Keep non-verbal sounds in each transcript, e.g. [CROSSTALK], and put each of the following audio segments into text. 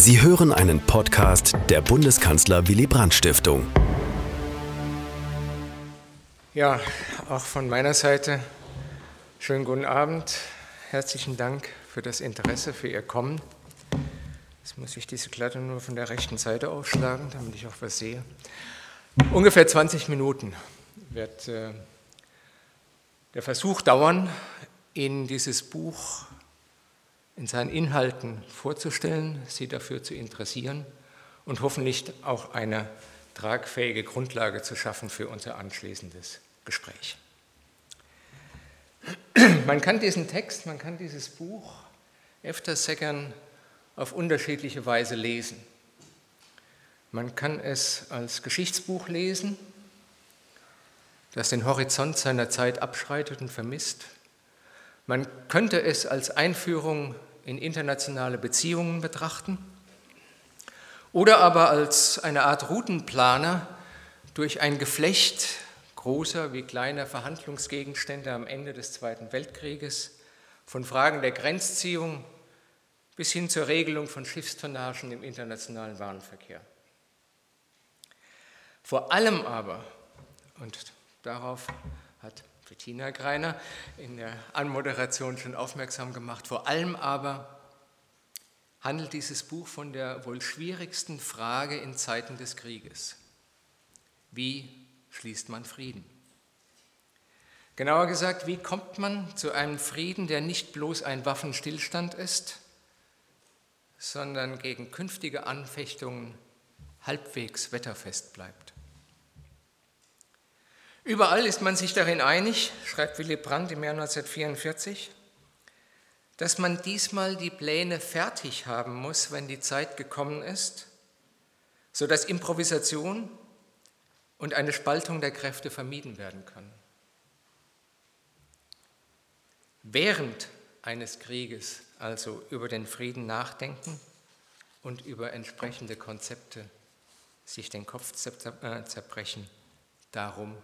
Sie hören einen Podcast der Bundeskanzler Willy Brandt Stiftung. Ja, auch von meiner Seite schönen guten Abend. Herzlichen Dank für das Interesse, für Ihr Kommen. Jetzt muss ich diese Klatte nur von der rechten Seite aufschlagen, damit ich auch was sehe. Ungefähr 20 Minuten wird äh, der Versuch dauern, Ihnen dieses Buch in seinen Inhalten vorzustellen, Sie dafür zu interessieren und hoffentlich auch eine tragfähige Grundlage zu schaffen für unser anschließendes Gespräch. Man kann diesen Text, man kann dieses Buch Eftersäckern auf unterschiedliche Weise lesen. Man kann es als Geschichtsbuch lesen, das den Horizont seiner Zeit abschreitet und vermisst. Man könnte es als Einführung in internationale Beziehungen betrachten oder aber als eine Art Routenplaner durch ein Geflecht großer wie kleiner Verhandlungsgegenstände am Ende des Zweiten Weltkrieges, von Fragen der Grenzziehung bis hin zur Regelung von Schiffstonnagen im internationalen Warenverkehr. Vor allem aber, und darauf Bettina Greiner in der Anmoderation schon aufmerksam gemacht. Vor allem aber handelt dieses Buch von der wohl schwierigsten Frage in Zeiten des Krieges. Wie schließt man Frieden? Genauer gesagt, wie kommt man zu einem Frieden, der nicht bloß ein Waffenstillstand ist, sondern gegen künftige Anfechtungen halbwegs wetterfest bleibt? Überall ist man sich darin einig, schreibt Willy Brandt im Jahr 1944, dass man diesmal die Pläne fertig haben muss, wenn die Zeit gekommen ist, sodass Improvisation und eine Spaltung der Kräfte vermieden werden kann. Während eines Krieges also über den Frieden nachdenken und über entsprechende Konzepte sich den Kopf äh, zerbrechen, darum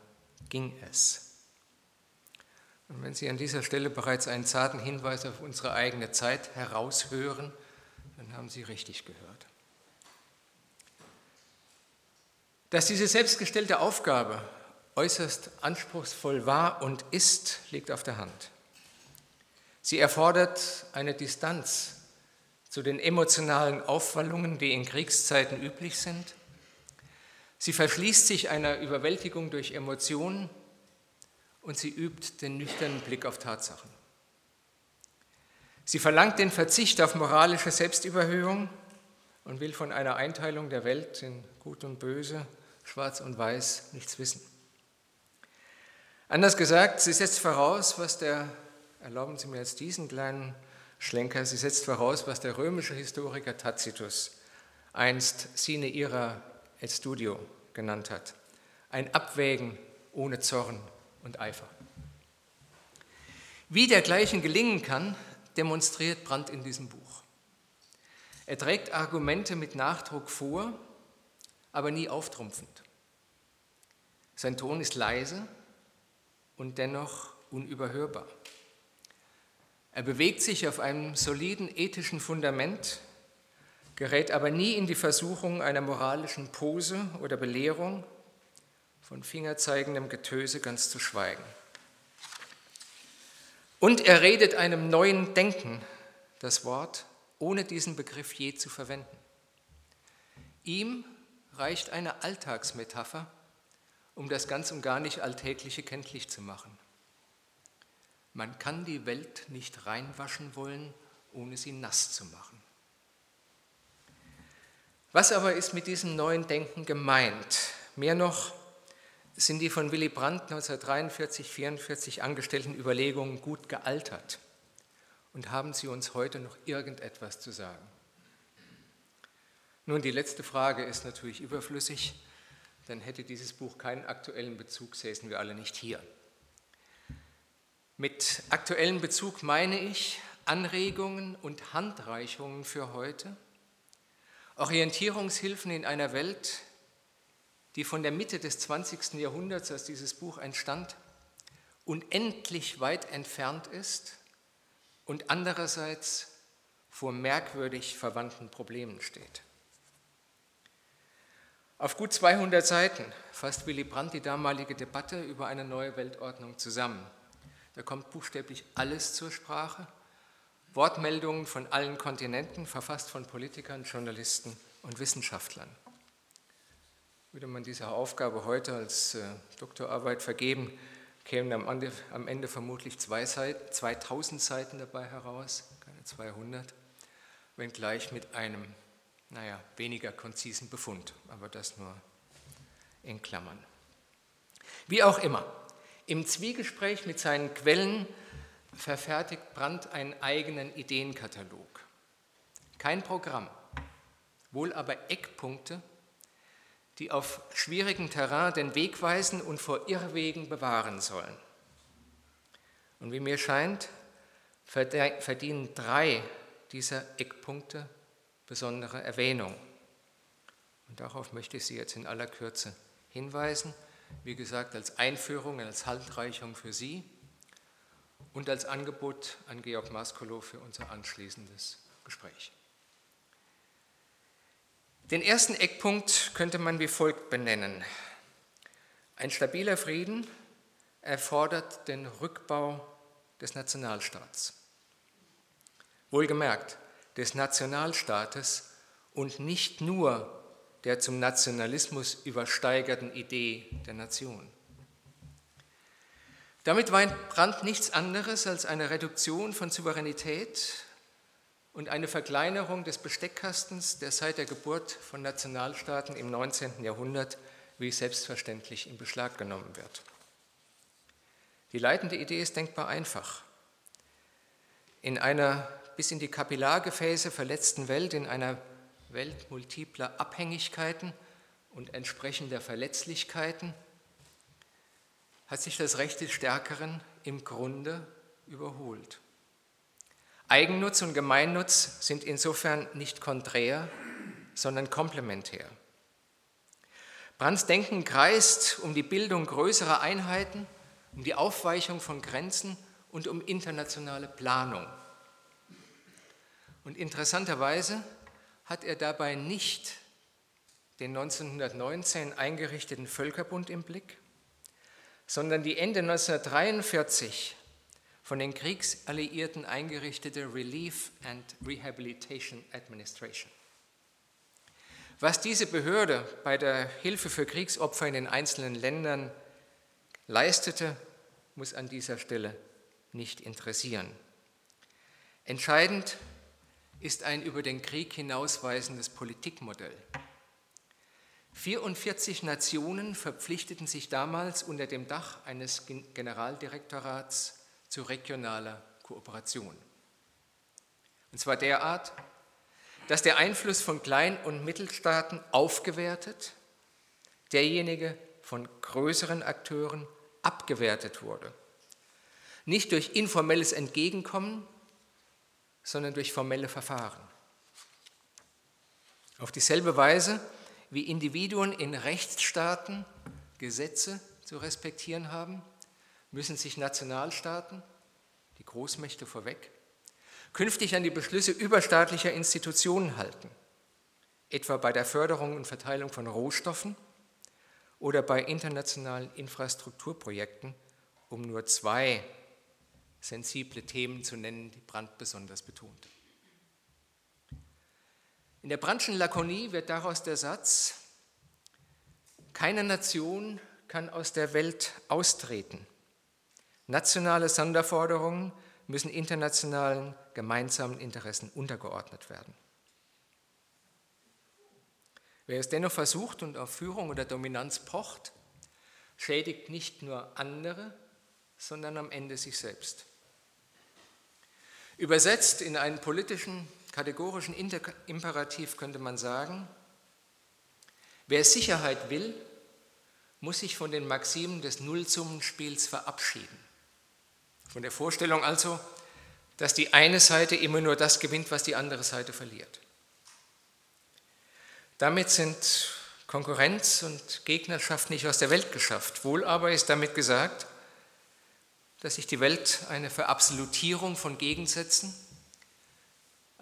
ging es. Und wenn Sie an dieser Stelle bereits einen zarten Hinweis auf unsere eigene Zeit heraushören, dann haben Sie richtig gehört. Dass diese selbstgestellte Aufgabe äußerst anspruchsvoll war und ist, liegt auf der Hand. Sie erfordert eine Distanz zu den emotionalen Aufwallungen, die in Kriegszeiten üblich sind Sie verschließt sich einer Überwältigung durch Emotionen und sie übt den nüchternen Blick auf Tatsachen. Sie verlangt den Verzicht auf moralische Selbstüberhöhung und will von einer Einteilung der Welt in Gut und Böse, Schwarz und Weiß nichts wissen. Anders gesagt, sie setzt voraus, was der, erlauben Sie mir jetzt diesen kleinen Schlenker, sie setzt voraus, was der römische Historiker Tacitus einst sine ira et Studio genannt hat. Ein Abwägen ohne Zorn und Eifer. Wie dergleichen gelingen kann, demonstriert Brandt in diesem Buch. Er trägt Argumente mit Nachdruck vor, aber nie auftrumpfend. Sein Ton ist leise und dennoch unüberhörbar. Er bewegt sich auf einem soliden ethischen Fundament, gerät aber nie in die Versuchung einer moralischen Pose oder Belehrung, von fingerzeigendem Getöse ganz zu schweigen. Und er redet einem neuen Denken das Wort, ohne diesen Begriff je zu verwenden. Ihm reicht eine Alltagsmetapher, um das ganz und gar nicht Alltägliche kenntlich zu machen. Man kann die Welt nicht reinwaschen wollen, ohne sie nass zu machen. Was aber ist mit diesem neuen Denken gemeint? Mehr noch sind die von Willy Brandt 1943, 1944 angestellten Überlegungen gut gealtert und haben sie uns heute noch irgendetwas zu sagen? Nun, die letzte Frage ist natürlich überflüssig, dann hätte dieses Buch keinen aktuellen Bezug, säßen wir alle nicht hier. Mit aktuellem Bezug meine ich Anregungen und Handreichungen für heute, Orientierungshilfen in einer Welt, die von der Mitte des 20. Jahrhunderts, als dieses Buch entstand, unendlich weit entfernt ist und andererseits vor merkwürdig verwandten Problemen steht. Auf gut 200 Seiten fasst Willy Brandt die damalige Debatte über eine neue Weltordnung zusammen. Da kommt buchstäblich alles zur Sprache. Wortmeldungen von allen Kontinenten, verfasst von Politikern, Journalisten und Wissenschaftlern. Würde man diese Aufgabe heute als äh, Doktorarbeit vergeben, kämen am Ende, am Ende vermutlich zwei Seiten, 2000 Seiten dabei heraus, keine 200, wenngleich mit einem naja, weniger konzisen Befund, aber das nur in Klammern. Wie auch immer, im Zwiegespräch mit seinen Quellen verfertigt Brandt einen eigenen Ideenkatalog. Kein Programm, wohl aber Eckpunkte, die auf schwierigem Terrain den Weg weisen und vor Irrwegen bewahren sollen. Und wie mir scheint, verdienen drei dieser Eckpunkte besondere Erwähnung. Und darauf möchte ich Sie jetzt in aller Kürze hinweisen. Wie gesagt, als Einführung, als Handreichung für Sie und als Angebot an Georg Maskolo für unser anschließendes Gespräch. Den ersten Eckpunkt könnte man wie folgt benennen. Ein stabiler Frieden erfordert den Rückbau des Nationalstaats. Wohlgemerkt, des Nationalstaates und nicht nur der zum Nationalismus übersteigerten Idee der Nation. Damit meint Brandt nichts anderes als eine Reduktion von Souveränität und eine Verkleinerung des Besteckkastens, der seit der Geburt von Nationalstaaten im 19. Jahrhundert wie selbstverständlich in Beschlag genommen wird. Die leitende Idee ist denkbar einfach. In einer bis in die Kapillargefäße verletzten Welt, in einer Welt multipler Abhängigkeiten und entsprechender Verletzlichkeiten, hat sich das Recht des Stärkeren im Grunde überholt. Eigennutz und Gemeinnutz sind insofern nicht konträr, sondern komplementär. Brands Denken kreist um die Bildung größerer Einheiten, um die Aufweichung von Grenzen und um internationale Planung. Und interessanterweise hat er dabei nicht den 1919 eingerichteten Völkerbund im Blick, sondern die Ende 1943 von den Kriegsalliierten eingerichtete Relief and Rehabilitation Administration. Was diese Behörde bei der Hilfe für Kriegsopfer in den einzelnen Ländern leistete, muss an dieser Stelle nicht interessieren. Entscheidend ist ein über den Krieg hinausweisendes Politikmodell. 44 Nationen verpflichteten sich damals unter dem Dach eines Generaldirektorats zu regionaler Kooperation. Und zwar derart, dass der Einfluss von Klein- und Mittelstaaten aufgewertet, derjenige von größeren Akteuren abgewertet wurde. Nicht durch informelles Entgegenkommen, sondern durch formelle Verfahren. Auf dieselbe Weise, wie Individuen in Rechtsstaaten Gesetze zu respektieren haben, müssen sich Nationalstaaten, die Großmächte vorweg, künftig an die Beschlüsse überstaatlicher Institutionen halten, etwa bei der Förderung und Verteilung von Rohstoffen oder bei internationalen Infrastrukturprojekten, um nur zwei sensible Themen zu nennen, die Brandt besonders betont. In der Brandtschen Lakonie wird daraus der Satz, keine Nation kann aus der Welt austreten. Nationale Sonderforderungen müssen internationalen gemeinsamen Interessen untergeordnet werden. Wer es dennoch versucht und auf Führung oder Dominanz pocht, schädigt nicht nur andere, sondern am Ende sich selbst. Übersetzt in einen politischen, kategorischen Imperativ könnte man sagen, wer Sicherheit will, muss sich von den Maximen des Nullsummenspiels verabschieden. Von der Vorstellung also, dass die eine Seite immer nur das gewinnt, was die andere Seite verliert. Damit sind Konkurrenz und Gegnerschaft nicht aus der Welt geschafft. Wohl aber ist damit gesagt, dass sich die Welt eine Verabsolutierung von Gegensätzen,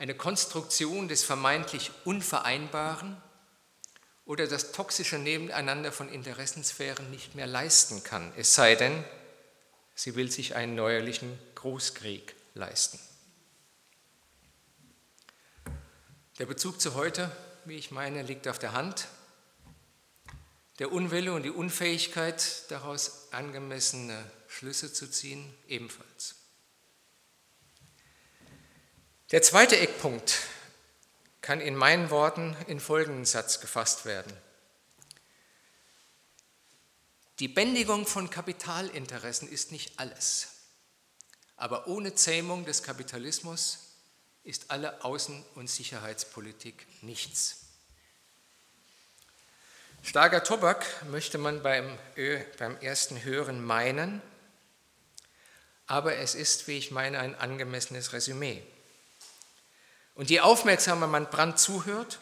eine Konstruktion des vermeintlich Unvereinbaren oder das toxische Nebeneinander von Interessensphären nicht mehr leisten kann, es sei denn, sie will sich einen neuerlichen Großkrieg leisten. Der Bezug zu heute, wie ich meine, liegt auf der Hand. Der Unwille und die Unfähigkeit, daraus angemessene Schlüsse zu ziehen, ebenfalls. Der zweite Eckpunkt kann in meinen Worten in folgenden Satz gefasst werden. Die Bändigung von Kapitalinteressen ist nicht alles, aber ohne Zähmung des Kapitalismus ist alle Außen- und Sicherheitspolitik nichts. Starker Tobak möchte man beim, beim ersten Hören meinen, aber es ist, wie ich meine, ein angemessenes Resümee. Und je aufmerksamer man Brand zuhört,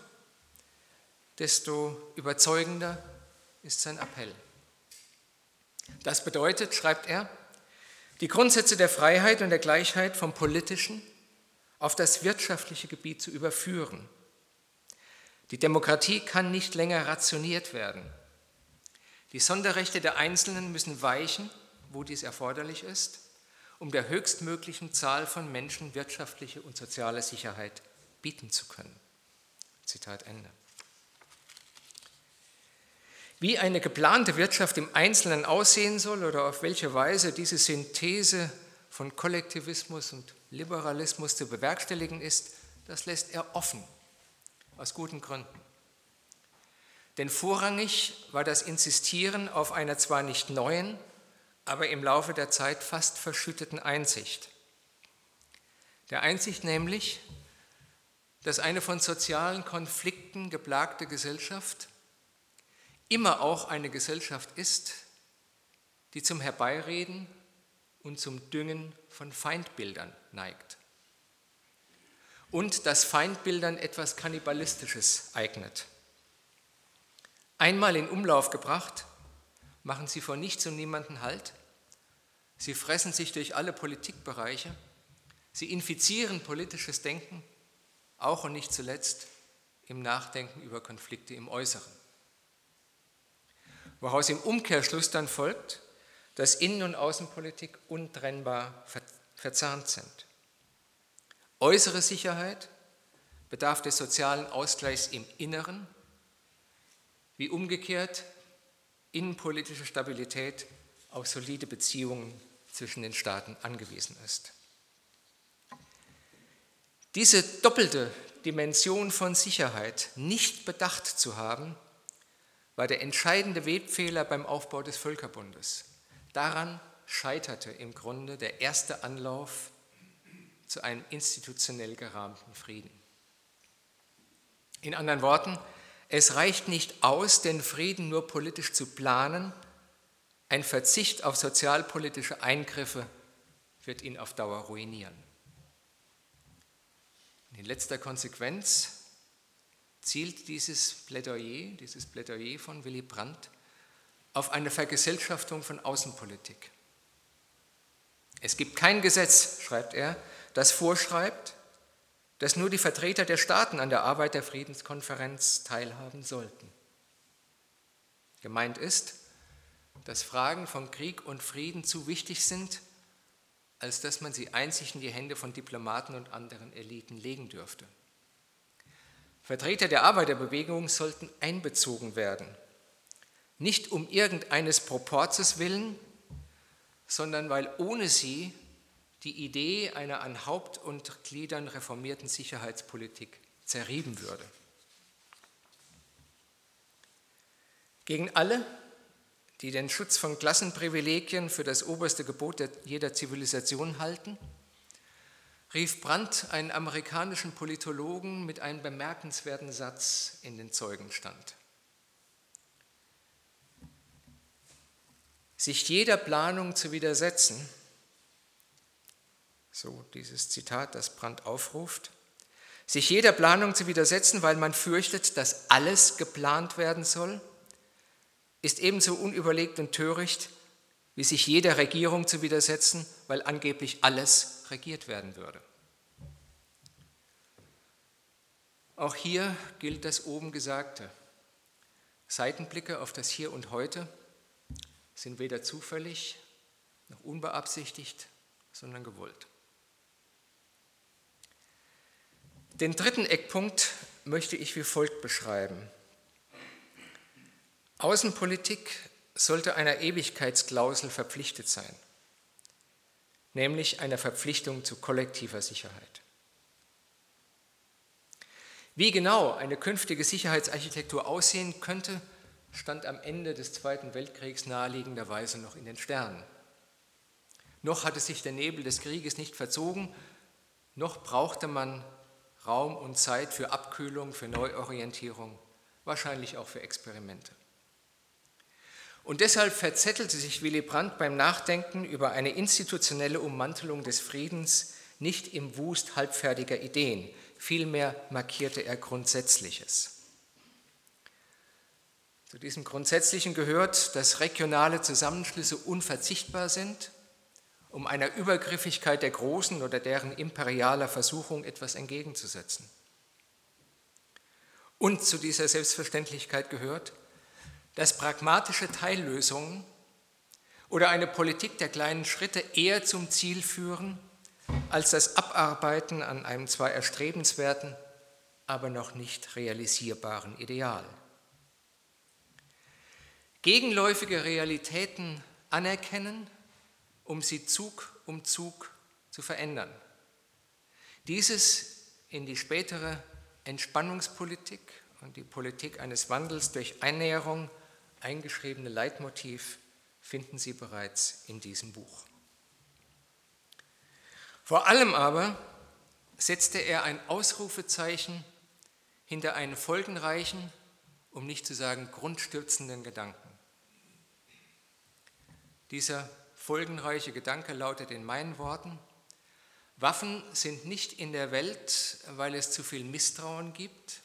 desto überzeugender ist sein Appell. Das bedeutet, schreibt er, die Grundsätze der Freiheit und der Gleichheit vom politischen auf das wirtschaftliche Gebiet zu überführen. Die Demokratie kann nicht länger rationiert werden. Die Sonderrechte der Einzelnen müssen weichen, wo dies erforderlich ist um der höchstmöglichen Zahl von Menschen wirtschaftliche und soziale Sicherheit bieten zu können. Zitat Ende. Wie eine geplante Wirtschaft im Einzelnen aussehen soll oder auf welche Weise diese Synthese von Kollektivismus und Liberalismus zu bewerkstelligen ist, das lässt er offen, aus guten Gründen. Denn vorrangig war das Insistieren auf einer zwar nicht neuen, aber im Laufe der Zeit fast verschütteten Einsicht. Der Einsicht nämlich, dass eine von sozialen Konflikten geplagte Gesellschaft immer auch eine Gesellschaft ist, die zum Herbeireden und zum Düngen von Feindbildern neigt. Und dass Feindbildern etwas Kannibalistisches eignet. Einmal in Umlauf gebracht, machen sie vor nichts und niemanden Halt Sie fressen sich durch alle Politikbereiche. Sie infizieren politisches Denken, auch und nicht zuletzt im Nachdenken über Konflikte im Äußeren. Woraus im Umkehrschluss dann folgt, dass Innen- und Außenpolitik untrennbar verzahnt sind. Äußere Sicherheit bedarf des sozialen Ausgleichs im Inneren, wie umgekehrt innenpolitische Stabilität auf solide Beziehungen zwischen den Staaten angewiesen ist. Diese doppelte Dimension von Sicherheit nicht bedacht zu haben, war der entscheidende Webfehler beim Aufbau des Völkerbundes. Daran scheiterte im Grunde der erste Anlauf zu einem institutionell gerahmten Frieden. In anderen Worten, es reicht nicht aus, den Frieden nur politisch zu planen, ein Verzicht auf sozialpolitische Eingriffe wird ihn auf Dauer ruinieren. In letzter Konsequenz zielt dieses Plädoyer, dieses Plädoyer von Willy Brandt auf eine Vergesellschaftung von Außenpolitik. Es gibt kein Gesetz, schreibt er, das vorschreibt, dass nur die Vertreter der Staaten an der Arbeit der Friedenskonferenz teilhaben sollten. Gemeint ist, dass Fragen von Krieg und Frieden zu wichtig sind, als dass man sie einzig in die Hände von Diplomaten und anderen Eliten legen dürfte. Vertreter der Arbeiterbewegung sollten einbezogen werden, nicht um irgendeines Proporzes willen, sondern weil ohne sie die Idee einer an Haupt und Gliedern reformierten Sicherheitspolitik zerrieben würde. Gegen alle, die den Schutz von Klassenprivilegien für das oberste Gebot jeder Zivilisation halten, rief Brandt einen amerikanischen Politologen mit einem bemerkenswerten Satz in den Zeugenstand. Sich jeder Planung zu widersetzen, so dieses Zitat, das Brandt aufruft, sich jeder Planung zu widersetzen, weil man fürchtet, dass alles geplant werden soll, ist ebenso unüberlegt und töricht, wie sich jeder Regierung zu widersetzen, weil angeblich alles regiert werden würde. Auch hier gilt das oben Gesagte. Seitenblicke auf das Hier und Heute sind weder zufällig noch unbeabsichtigt, sondern gewollt. Den dritten Eckpunkt möchte ich wie folgt beschreiben. Außenpolitik sollte einer Ewigkeitsklausel verpflichtet sein, nämlich einer Verpflichtung zu kollektiver Sicherheit. Wie genau eine künftige Sicherheitsarchitektur aussehen könnte, stand am Ende des Zweiten Weltkriegs naheliegenderweise noch in den Sternen. Noch hatte sich der Nebel des Krieges nicht verzogen, noch brauchte man Raum und Zeit für Abkühlung, für Neuorientierung, wahrscheinlich auch für Experimente. Und deshalb verzettelte sich Willy Brandt beim Nachdenken über eine institutionelle Ummantelung des Friedens nicht im Wust halbfertiger Ideen, vielmehr markierte er Grundsätzliches. Zu diesem Grundsätzlichen gehört, dass regionale Zusammenschlüsse unverzichtbar sind, um einer Übergriffigkeit der Großen oder deren imperialer Versuchung etwas entgegenzusetzen. Und zu dieser Selbstverständlichkeit gehört, dass pragmatische Teillösungen oder eine Politik der kleinen Schritte eher zum Ziel führen als das Abarbeiten an einem zwar erstrebenswerten, aber noch nicht realisierbaren Ideal. Gegenläufige Realitäten anerkennen, um sie Zug um Zug zu verändern. Dieses in die spätere Entspannungspolitik und die Politik eines Wandels durch Einnäherung eingeschriebene Leitmotiv finden Sie bereits in diesem Buch. Vor allem aber setzte er ein Ausrufezeichen hinter einen folgenreichen, um nicht zu sagen grundstürzenden Gedanken. Dieser folgenreiche Gedanke lautet in meinen Worten, Waffen sind nicht in der Welt, weil es zu viel Misstrauen gibt.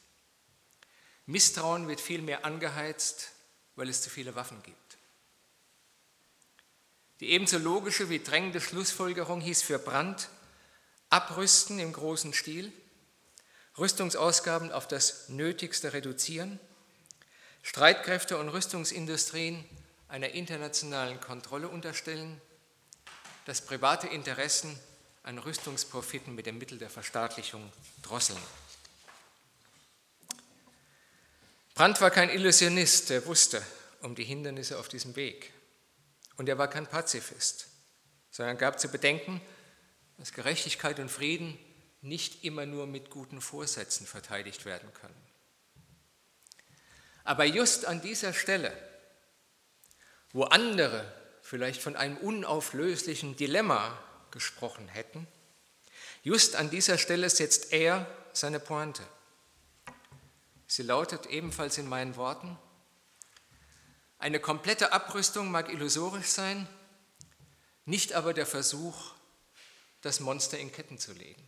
Misstrauen wird vielmehr angeheizt, weil es zu viele Waffen gibt. Die ebenso logische wie drängende Schlussfolgerung hieß für Brandt, abrüsten im großen Stil, Rüstungsausgaben auf das Nötigste reduzieren, Streitkräfte und Rüstungsindustrien einer internationalen Kontrolle unterstellen, das private Interessen an Rüstungsprofiten mit dem Mittel der Verstaatlichung drosseln. Brandt war kein Illusionist, er wusste um die Hindernisse auf diesem Weg. Und er war kein Pazifist, sondern gab zu bedenken, dass Gerechtigkeit und Frieden nicht immer nur mit guten Vorsätzen verteidigt werden können. Aber just an dieser Stelle, wo andere vielleicht von einem unauflöslichen Dilemma gesprochen hätten, just an dieser Stelle setzt er seine Pointe. Sie lautet ebenfalls in meinen Worten, eine komplette Abrüstung mag illusorisch sein, nicht aber der Versuch, das Monster in Ketten zu legen.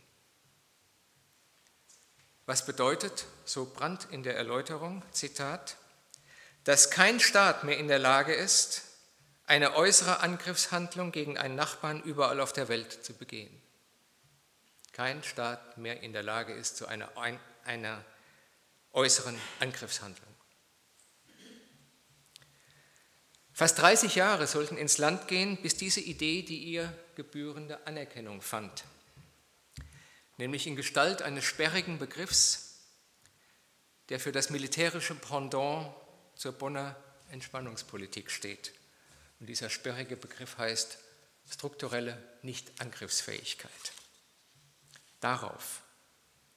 Was bedeutet, so Brandt in der Erläuterung, Zitat, dass kein Staat mehr in der Lage ist, eine äußere Angriffshandlung gegen einen Nachbarn überall auf der Welt zu begehen. Kein Staat mehr in der Lage ist zu einer, einer äußeren Angriffshandlung. Fast 30 Jahre sollten ins Land gehen, bis diese Idee die ihr gebührende Anerkennung fand, nämlich in Gestalt eines sperrigen Begriffs, der für das militärische Pendant zur Bonner Entspannungspolitik steht. Und dieser sperrige Begriff heißt strukturelle Nichtangriffsfähigkeit. Darauf,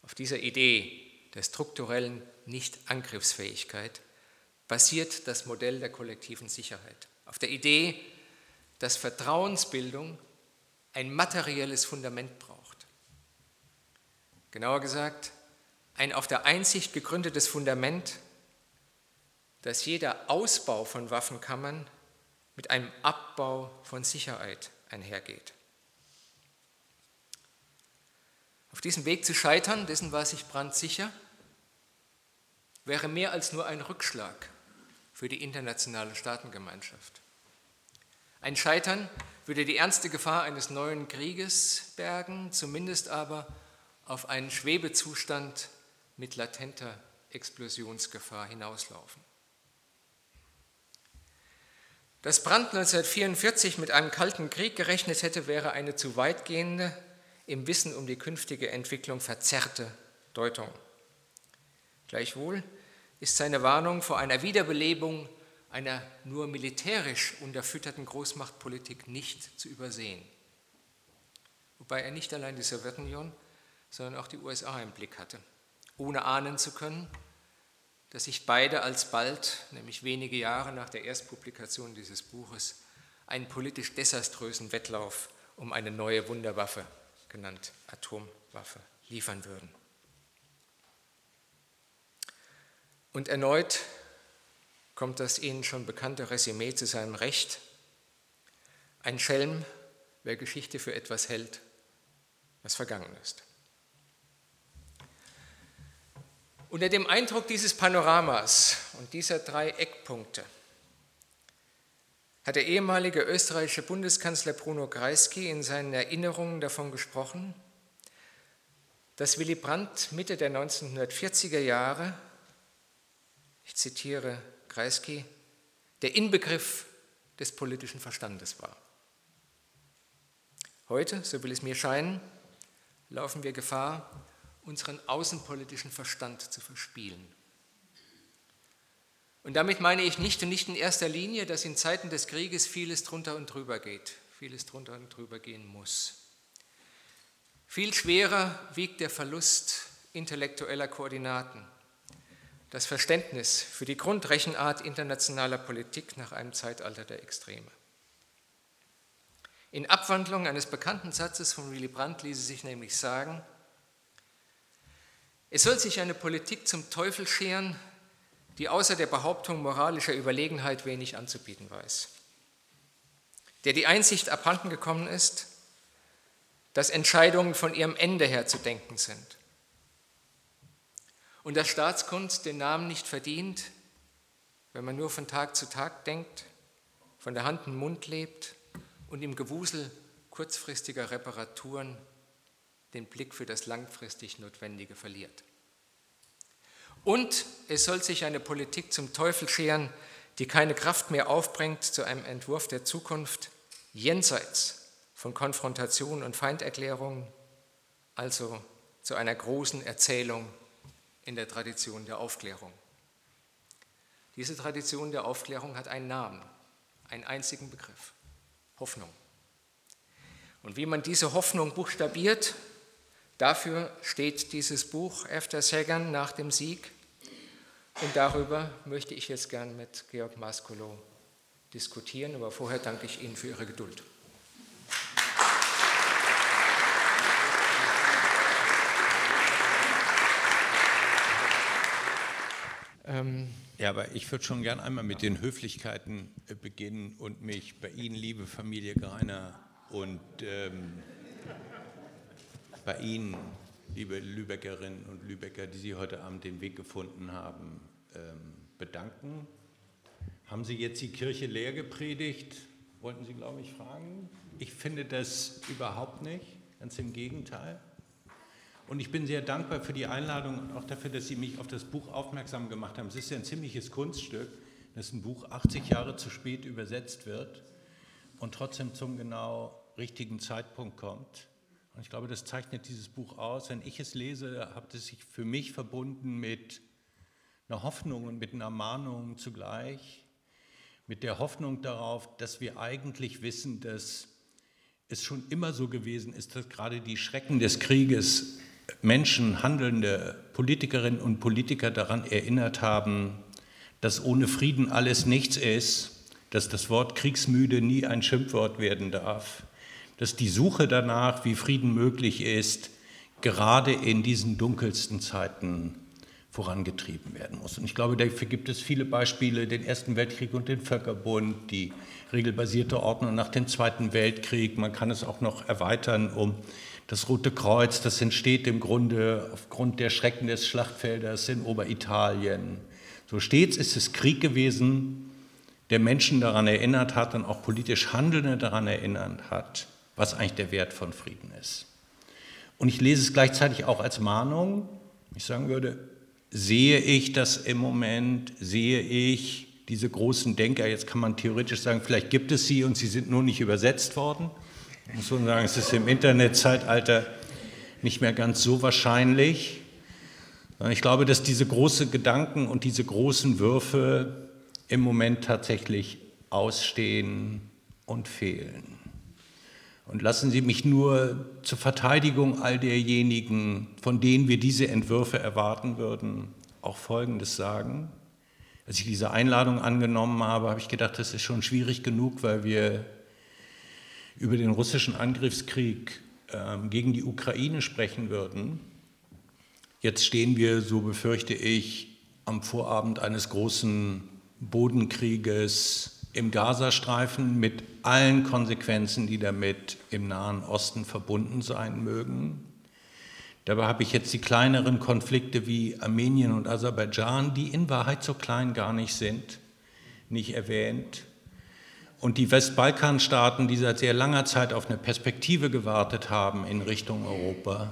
auf dieser Idee der strukturellen Nichtangriffsfähigkeit, basiert das Modell der kollektiven Sicherheit. Auf der Idee, dass Vertrauensbildung ein materielles Fundament braucht. Genauer gesagt, ein auf der Einsicht gegründetes Fundament, dass jeder Ausbau von Waffenkammern mit einem Abbau von Sicherheit einhergeht. Auf diesem Weg zu scheitern, dessen war sich Brandt sicher, wäre mehr als nur ein Rückschlag für die internationale Staatengemeinschaft. Ein Scheitern würde die ernste Gefahr eines neuen Krieges bergen, zumindest aber auf einen Schwebezustand mit latenter Explosionsgefahr hinauslaufen. Dass Brandt 1944 mit einem kalten Krieg gerechnet hätte, wäre eine zu weitgehende, im Wissen um die künftige Entwicklung verzerrte Deutung. Gleichwohl ist seine Warnung vor einer Wiederbelebung einer nur militärisch unterfütterten Großmachtpolitik nicht zu übersehen. Wobei er nicht allein die Sowjetunion, sondern auch die USA im Blick hatte, ohne ahnen zu können, dass sich beide alsbald, nämlich wenige Jahre nach der Erstpublikation dieses Buches, einen politisch desaströsen Wettlauf um eine neue Wunderwaffe, genannt Atomwaffe, liefern würden. Und erneut kommt das Ihnen schon bekannte Resümee zu seinem Recht. Ein Schelm, wer Geschichte für etwas hält, was vergangen ist. Unter dem Eindruck dieses Panoramas und dieser drei Eckpunkte hat der ehemalige österreichische Bundeskanzler Bruno Kreisky in seinen Erinnerungen davon gesprochen, dass Willy Brandt Mitte der 1940er Jahre, ich zitiere Kreisky, der Inbegriff des politischen Verstandes war. Heute, so will es mir scheinen, laufen wir Gefahr, unseren außenpolitischen Verstand zu verspielen. Und damit meine ich nicht und nicht in erster Linie, dass in Zeiten des Krieges vieles drunter und drüber geht, vieles drunter und drüber gehen muss. Viel schwerer wiegt der Verlust intellektueller Koordinaten, das Verständnis für die Grundrechenart internationaler Politik nach einem Zeitalter der Extreme. In Abwandlung eines bekannten Satzes von Willy Brandt ließe sich nämlich sagen, es soll sich eine Politik zum Teufel scheren, die außer der Behauptung moralischer Überlegenheit wenig anzubieten weiß, der die Einsicht abhanden gekommen ist, dass Entscheidungen von ihrem Ende her zu denken sind und dass Staatskunst den Namen nicht verdient, wenn man nur von Tag zu Tag denkt, von der Hand in den Mund lebt und im Gewusel kurzfristiger Reparaturen den Blick für das langfristig Notwendige verliert. Und es soll sich eine Politik zum Teufel scheren, die keine Kraft mehr aufbringt zu einem Entwurf der Zukunft jenseits von Konfrontation und Feinderklärung, also zu einer großen Erzählung in der Tradition der Aufklärung. Diese Tradition der Aufklärung hat einen Namen, einen einzigen Begriff, Hoffnung. Und wie man diese Hoffnung buchstabiert, Dafür steht dieses Buch After Sagan nach dem Sieg. Und darüber möchte ich jetzt gern mit Georg Maskolo diskutieren. Aber vorher danke ich Ihnen für Ihre Geduld. Ähm, ja, aber ich würde schon gern einmal mit den Höflichkeiten äh, beginnen und mich bei Ihnen, liebe Familie Greiner und ähm, bei Ihnen, liebe Lübeckerinnen und Lübecker, die Sie heute Abend den Weg gefunden haben, ähm, bedanken. Haben Sie jetzt die Kirche leer gepredigt? Wollten Sie, glaube ich, fragen? Ich finde das überhaupt nicht, ganz im Gegenteil. Und ich bin sehr dankbar für die Einladung und auch dafür, dass Sie mich auf das Buch aufmerksam gemacht haben. Es ist ja ein ziemliches Kunststück, dass ein Buch 80 Jahre zu spät übersetzt wird und trotzdem zum genau richtigen Zeitpunkt kommt. Und ich glaube, das zeichnet dieses Buch aus. Wenn ich es lese, hat es sich für mich verbunden mit einer Hoffnung und mit einer Mahnung zugleich, mit der Hoffnung darauf, dass wir eigentlich wissen, dass es schon immer so gewesen ist, dass gerade die Schrecken des Krieges Menschen, handelnde Politikerinnen und Politiker daran erinnert haben, dass ohne Frieden alles nichts ist, dass das Wort Kriegsmüde nie ein Schimpfwort werden darf dass die Suche danach, wie Frieden möglich ist, gerade in diesen dunkelsten Zeiten vorangetrieben werden muss. Und ich glaube, dafür gibt es viele Beispiele, den Ersten Weltkrieg und den Völkerbund, die regelbasierte Ordnung nach dem Zweiten Weltkrieg. Man kann es auch noch erweitern um das Rote Kreuz. Das entsteht im Grunde aufgrund der Schrecken des Schlachtfelders in Oberitalien. So stets ist es Krieg gewesen, der Menschen daran erinnert hat und auch politisch Handelnde daran erinnert hat, was eigentlich der Wert von Frieden ist. Und ich lese es gleichzeitig auch als Mahnung, Ich sagen würde, sehe ich das im Moment, sehe ich diese großen Denker, jetzt kann man theoretisch sagen, vielleicht gibt es sie und sie sind nur nicht übersetzt worden. Ich muss schon sagen, es ist im Internetzeitalter nicht mehr ganz so wahrscheinlich. Ich glaube, dass diese großen Gedanken und diese großen Würfe im Moment tatsächlich ausstehen und fehlen. Und lassen Sie mich nur zur Verteidigung all derjenigen, von denen wir diese Entwürfe erwarten würden, auch Folgendes sagen. Als ich diese Einladung angenommen habe, habe ich gedacht, das ist schon schwierig genug, weil wir über den russischen Angriffskrieg ähm, gegen die Ukraine sprechen würden. Jetzt stehen wir, so befürchte ich, am Vorabend eines großen Bodenkrieges im Gazastreifen mit allen Konsequenzen, die damit im Nahen Osten verbunden sein mögen. Dabei habe ich jetzt die kleineren Konflikte wie Armenien und Aserbaidschan, die in Wahrheit so klein gar nicht sind, nicht erwähnt. Und die Westbalkanstaaten, die seit sehr langer Zeit auf eine Perspektive gewartet haben in Richtung Europa,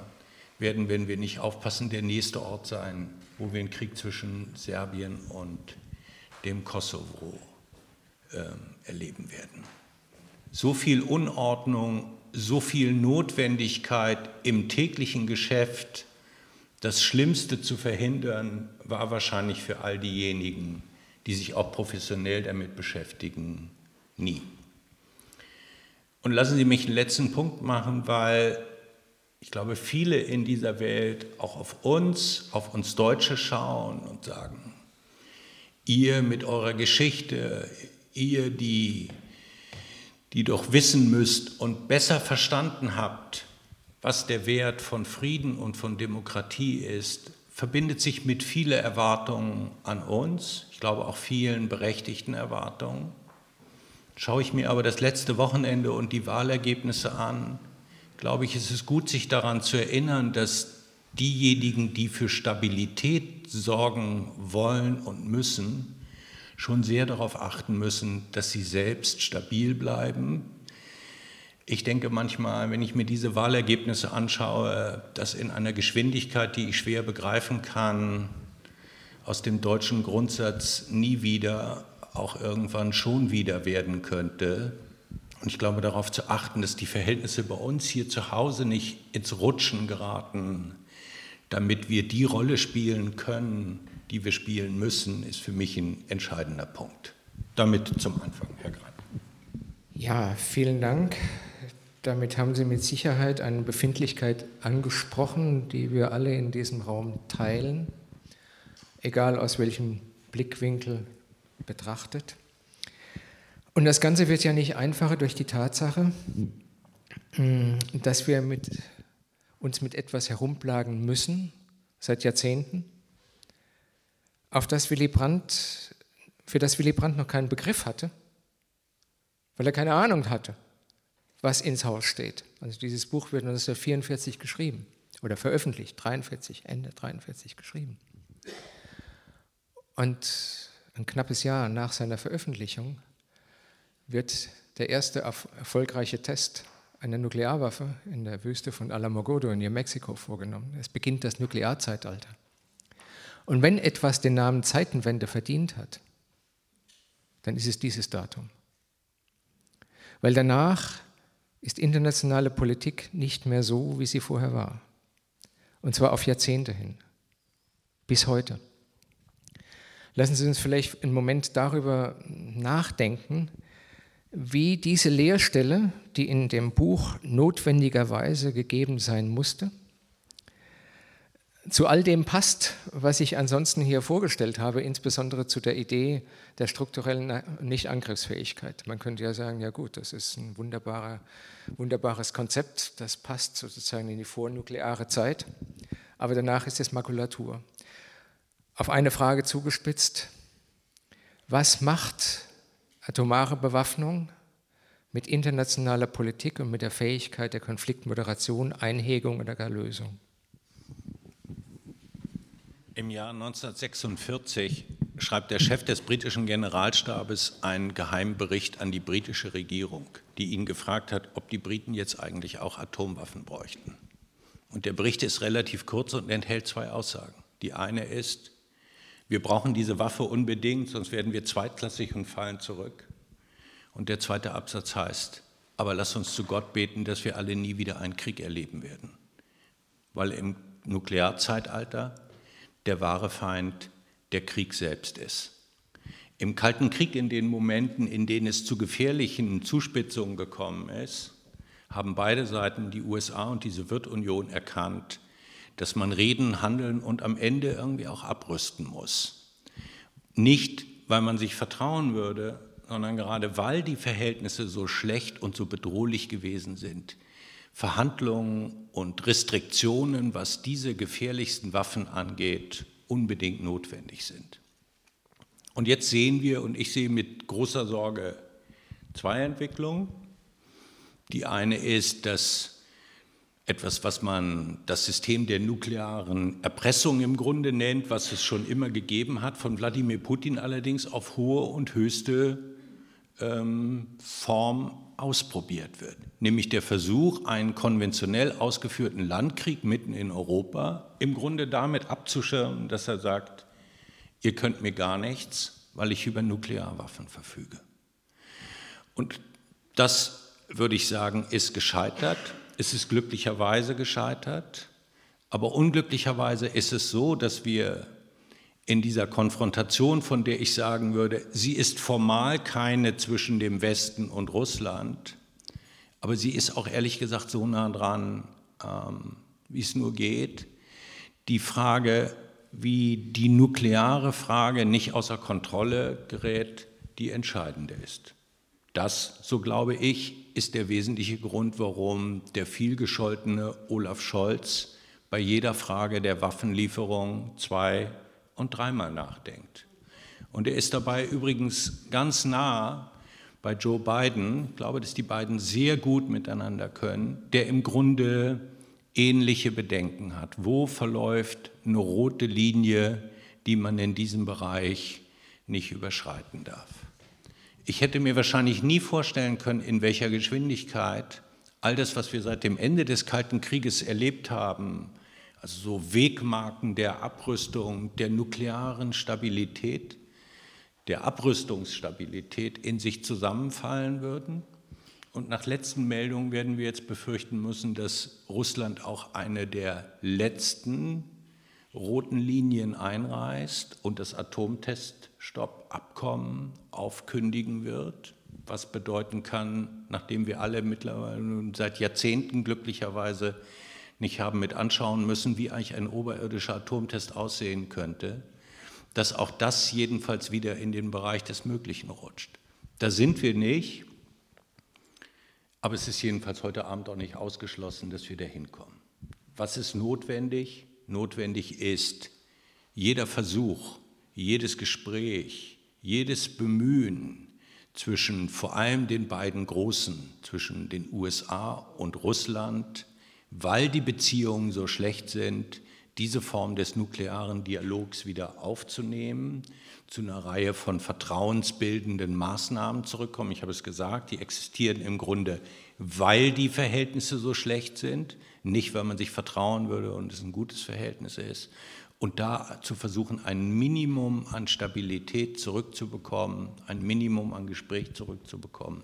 werden, wenn wir nicht aufpassen, der nächste Ort sein, wo wir einen Krieg zwischen Serbien und dem Kosovo äh, erleben werden. So viel Unordnung so viel Notwendigkeit im täglichen Geschäft, das Schlimmste zu verhindern, war wahrscheinlich für all diejenigen, die sich auch professionell damit beschäftigen, nie. Und lassen Sie mich einen letzten Punkt machen, weil ich glaube, viele in dieser Welt auch auf uns, auf uns Deutsche schauen und sagen, ihr mit eurer Geschichte, ihr, die die doch wissen müsst und besser verstanden habt, was der Wert von Frieden und von Demokratie ist, verbindet sich mit vielen Erwartungen an uns, ich glaube auch vielen berechtigten Erwartungen. Schaue ich mir aber das letzte Wochenende und die Wahlergebnisse an, glaube ich, ist es gut, sich daran zu erinnern, dass diejenigen, die für Stabilität sorgen wollen und müssen, schon sehr darauf achten müssen, dass sie selbst stabil bleiben. Ich denke manchmal, wenn ich mir diese Wahlergebnisse anschaue, dass in einer Geschwindigkeit, die ich schwer begreifen kann, aus dem deutschen Grundsatz nie wieder auch irgendwann schon wieder werden könnte. Und ich glaube, darauf zu achten, dass die Verhältnisse bei uns hier zu Hause nicht ins Rutschen geraten, damit wir die Rolle spielen können, die wir spielen müssen, ist für mich ein entscheidender Punkt. Damit zum Anfang, Herr Grein. Ja, vielen Dank. Damit haben Sie mit Sicherheit eine Befindlichkeit angesprochen, die wir alle in diesem Raum teilen, egal aus welchem Blickwinkel betrachtet. Und das Ganze wird ja nicht einfacher durch die Tatsache, dass wir mit, uns mit etwas herumplagen müssen seit Jahrzehnten auf das Willy Brandt, für das Willy Brandt noch keinen Begriff hatte, weil er keine Ahnung hatte, was ins Haus steht. Also dieses Buch wird 1944 geschrieben oder veröffentlicht, 43, Ende 43 geschrieben. Und ein knappes Jahr nach seiner Veröffentlichung wird der erste erfolgreiche Test einer Nuklearwaffe in der Wüste von Alamogordo in New Mexico vorgenommen. Es beginnt das Nuklearzeitalter. Und wenn etwas den Namen Zeitenwende verdient hat, dann ist es dieses Datum. Weil danach ist internationale Politik nicht mehr so, wie sie vorher war. Und zwar auf Jahrzehnte hin. Bis heute. Lassen Sie uns vielleicht einen Moment darüber nachdenken, wie diese Leerstelle, die in dem Buch notwendigerweise gegeben sein musste, zu all dem passt, was ich ansonsten hier vorgestellt habe, insbesondere zu der Idee der strukturellen Nichtangriffsfähigkeit. Man könnte ja sagen, ja gut, das ist ein wunderbarer, wunderbares Konzept, das passt sozusagen in die vornukleare Zeit, aber danach ist es Makulatur. Auf eine Frage zugespitzt, was macht atomare Bewaffnung mit internationaler Politik und mit der Fähigkeit der Konfliktmoderation, Einhegung oder gar Lösung? Im Jahr 1946 schreibt der Chef des britischen Generalstabes einen geheimen Bericht an die britische Regierung, die ihn gefragt hat, ob die Briten jetzt eigentlich auch Atomwaffen bräuchten. Und der Bericht ist relativ kurz und enthält zwei Aussagen. Die eine ist, wir brauchen diese Waffe unbedingt, sonst werden wir zweitklassig und fallen zurück. Und der zweite Absatz heißt, aber lass uns zu Gott beten, dass wir alle nie wieder einen Krieg erleben werden. Weil im Nuklearzeitalter der wahre Feind der Krieg selbst ist. Im Kalten Krieg, in den Momenten, in denen es zu gefährlichen Zuspitzungen gekommen ist, haben beide Seiten, die USA und die Sowjetunion, erkannt, dass man reden, handeln und am Ende irgendwie auch abrüsten muss. Nicht, weil man sich vertrauen würde, sondern gerade weil die Verhältnisse so schlecht und so bedrohlich gewesen sind. Verhandlungen und Restriktionen, was diese gefährlichsten Waffen angeht, unbedingt notwendig sind. Und jetzt sehen wir, und ich sehe mit großer Sorge zwei Entwicklungen. Die eine ist, dass etwas, was man das System der nuklearen Erpressung im Grunde nennt, was es schon immer gegeben hat, von Wladimir Putin allerdings auf hohe und höchste ähm, Form ausprobiert wird. Nämlich der Versuch, einen konventionell ausgeführten Landkrieg mitten in Europa im Grunde damit abzuschirmen, dass er sagt, ihr könnt mir gar nichts, weil ich über Nuklearwaffen verfüge. Und das, würde ich sagen, ist gescheitert. Es ist glücklicherweise gescheitert. Aber unglücklicherweise ist es so, dass wir in dieser Konfrontation, von der ich sagen würde, sie ist formal keine zwischen dem Westen und Russland, aber sie ist auch ehrlich gesagt so nah dran, ähm, wie es nur geht. Die Frage, wie die nukleare Frage nicht außer Kontrolle gerät, die entscheidende ist. Das, so glaube ich, ist der wesentliche Grund, warum der vielgescholtene Olaf Scholz bei jeder Frage der Waffenlieferung zwei und dreimal nachdenkt. Und er ist dabei übrigens ganz nah bei Joe Biden, ich glaube, dass die beiden sehr gut miteinander können, der im Grunde ähnliche Bedenken hat. Wo verläuft eine rote Linie, die man in diesem Bereich nicht überschreiten darf? Ich hätte mir wahrscheinlich nie vorstellen können, in welcher Geschwindigkeit all das, was wir seit dem Ende des Kalten Krieges erlebt haben, also so Wegmarken der Abrüstung, der nuklearen Stabilität, der Abrüstungsstabilität in sich zusammenfallen würden. Und nach letzten Meldungen werden wir jetzt befürchten müssen, dass Russland auch eine der letzten roten Linien einreißt und das Atomteststoppabkommen aufkündigen wird, was bedeuten kann, nachdem wir alle mittlerweile seit Jahrzehnten glücklicherweise nicht haben mit anschauen müssen, wie eigentlich ein oberirdischer Atomtest aussehen könnte, dass auch das jedenfalls wieder in den Bereich des Möglichen rutscht. Da sind wir nicht, aber es ist jedenfalls heute Abend auch nicht ausgeschlossen, dass wir da hinkommen. Was ist notwendig? Notwendig ist jeder Versuch, jedes Gespräch, jedes Bemühen zwischen vor allem den beiden Großen, zwischen den USA und Russland, weil die Beziehungen so schlecht sind, diese Form des nuklearen Dialogs wieder aufzunehmen, zu einer Reihe von vertrauensbildenden Maßnahmen zurückkommen. Ich habe es gesagt, die existieren im Grunde, weil die Verhältnisse so schlecht sind, nicht weil man sich vertrauen würde und es ein gutes Verhältnis ist. Und da zu versuchen, ein Minimum an Stabilität zurückzubekommen, ein Minimum an Gespräch zurückzubekommen,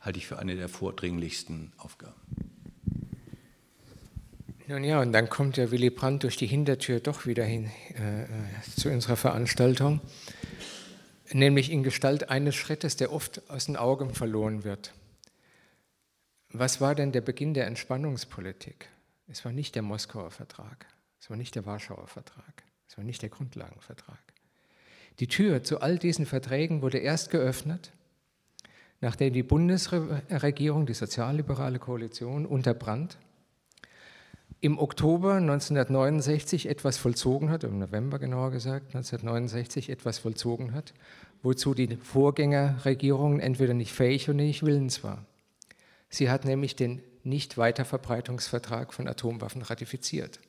halte ich für eine der vordringlichsten Aufgaben. Nun ja, und dann kommt der Willy Brandt durch die Hintertür doch wieder hin äh, äh, zu unserer Veranstaltung, nämlich in Gestalt eines Schrittes, der oft aus den Augen verloren wird. Was war denn der Beginn der Entspannungspolitik? Es war nicht der Moskauer Vertrag, es war nicht der Warschauer Vertrag, es war nicht der Grundlagenvertrag. Die Tür zu all diesen Verträgen wurde erst geöffnet, nachdem die Bundesregierung, die sozialliberale Koalition unter Brandt, im Oktober 1969 etwas vollzogen hat, im November genauer gesagt, 1969 etwas vollzogen hat, wozu die Vorgängerregierung entweder nicht fähig oder nicht willens war. Sie hat nämlich den Nicht-Weiterverbreitungsvertrag von Atomwaffen ratifiziert.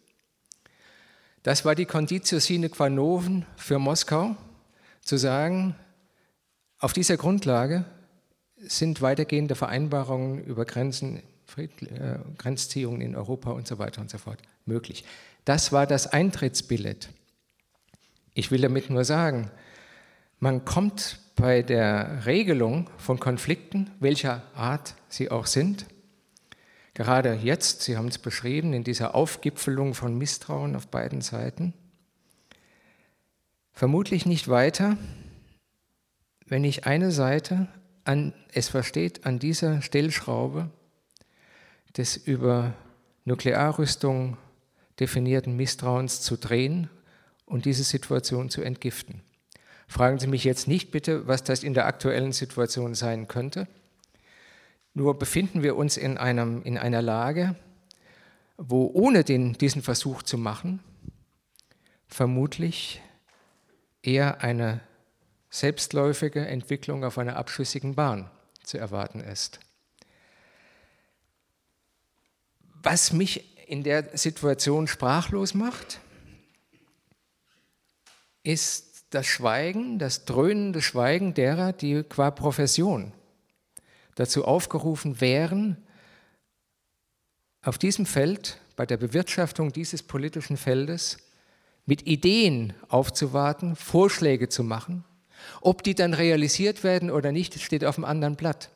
Das war die Conditio sine qua non für Moskau, zu sagen, auf dieser Grundlage sind weitergehende Vereinbarungen über Grenzen äh, Grenzziehungen in Europa und so weiter und so fort möglich. Das war das Eintrittsbillett. Ich will damit nur sagen, man kommt bei der Regelung von Konflikten, welcher Art sie auch sind, gerade jetzt, Sie haben es beschrieben, in dieser Aufgipfelung von Misstrauen auf beiden Seiten, vermutlich nicht weiter, wenn ich eine Seite an, es versteht, an dieser Stellschraube des über Nuklearrüstung definierten Misstrauens zu drehen und diese Situation zu entgiften. Fragen Sie mich jetzt nicht bitte, was das in der aktuellen Situation sein könnte. Nur befinden wir uns in, einem, in einer Lage, wo ohne den, diesen Versuch zu machen, vermutlich eher eine selbstläufige Entwicklung auf einer abschüssigen Bahn zu erwarten ist. Was mich in der Situation sprachlos macht, ist das Schweigen, das dröhnende Schweigen derer, die qua Profession dazu aufgerufen wären, auf diesem Feld, bei der Bewirtschaftung dieses politischen Feldes, mit Ideen aufzuwarten, Vorschläge zu machen. Ob die dann realisiert werden oder nicht, steht auf einem anderen Blatt.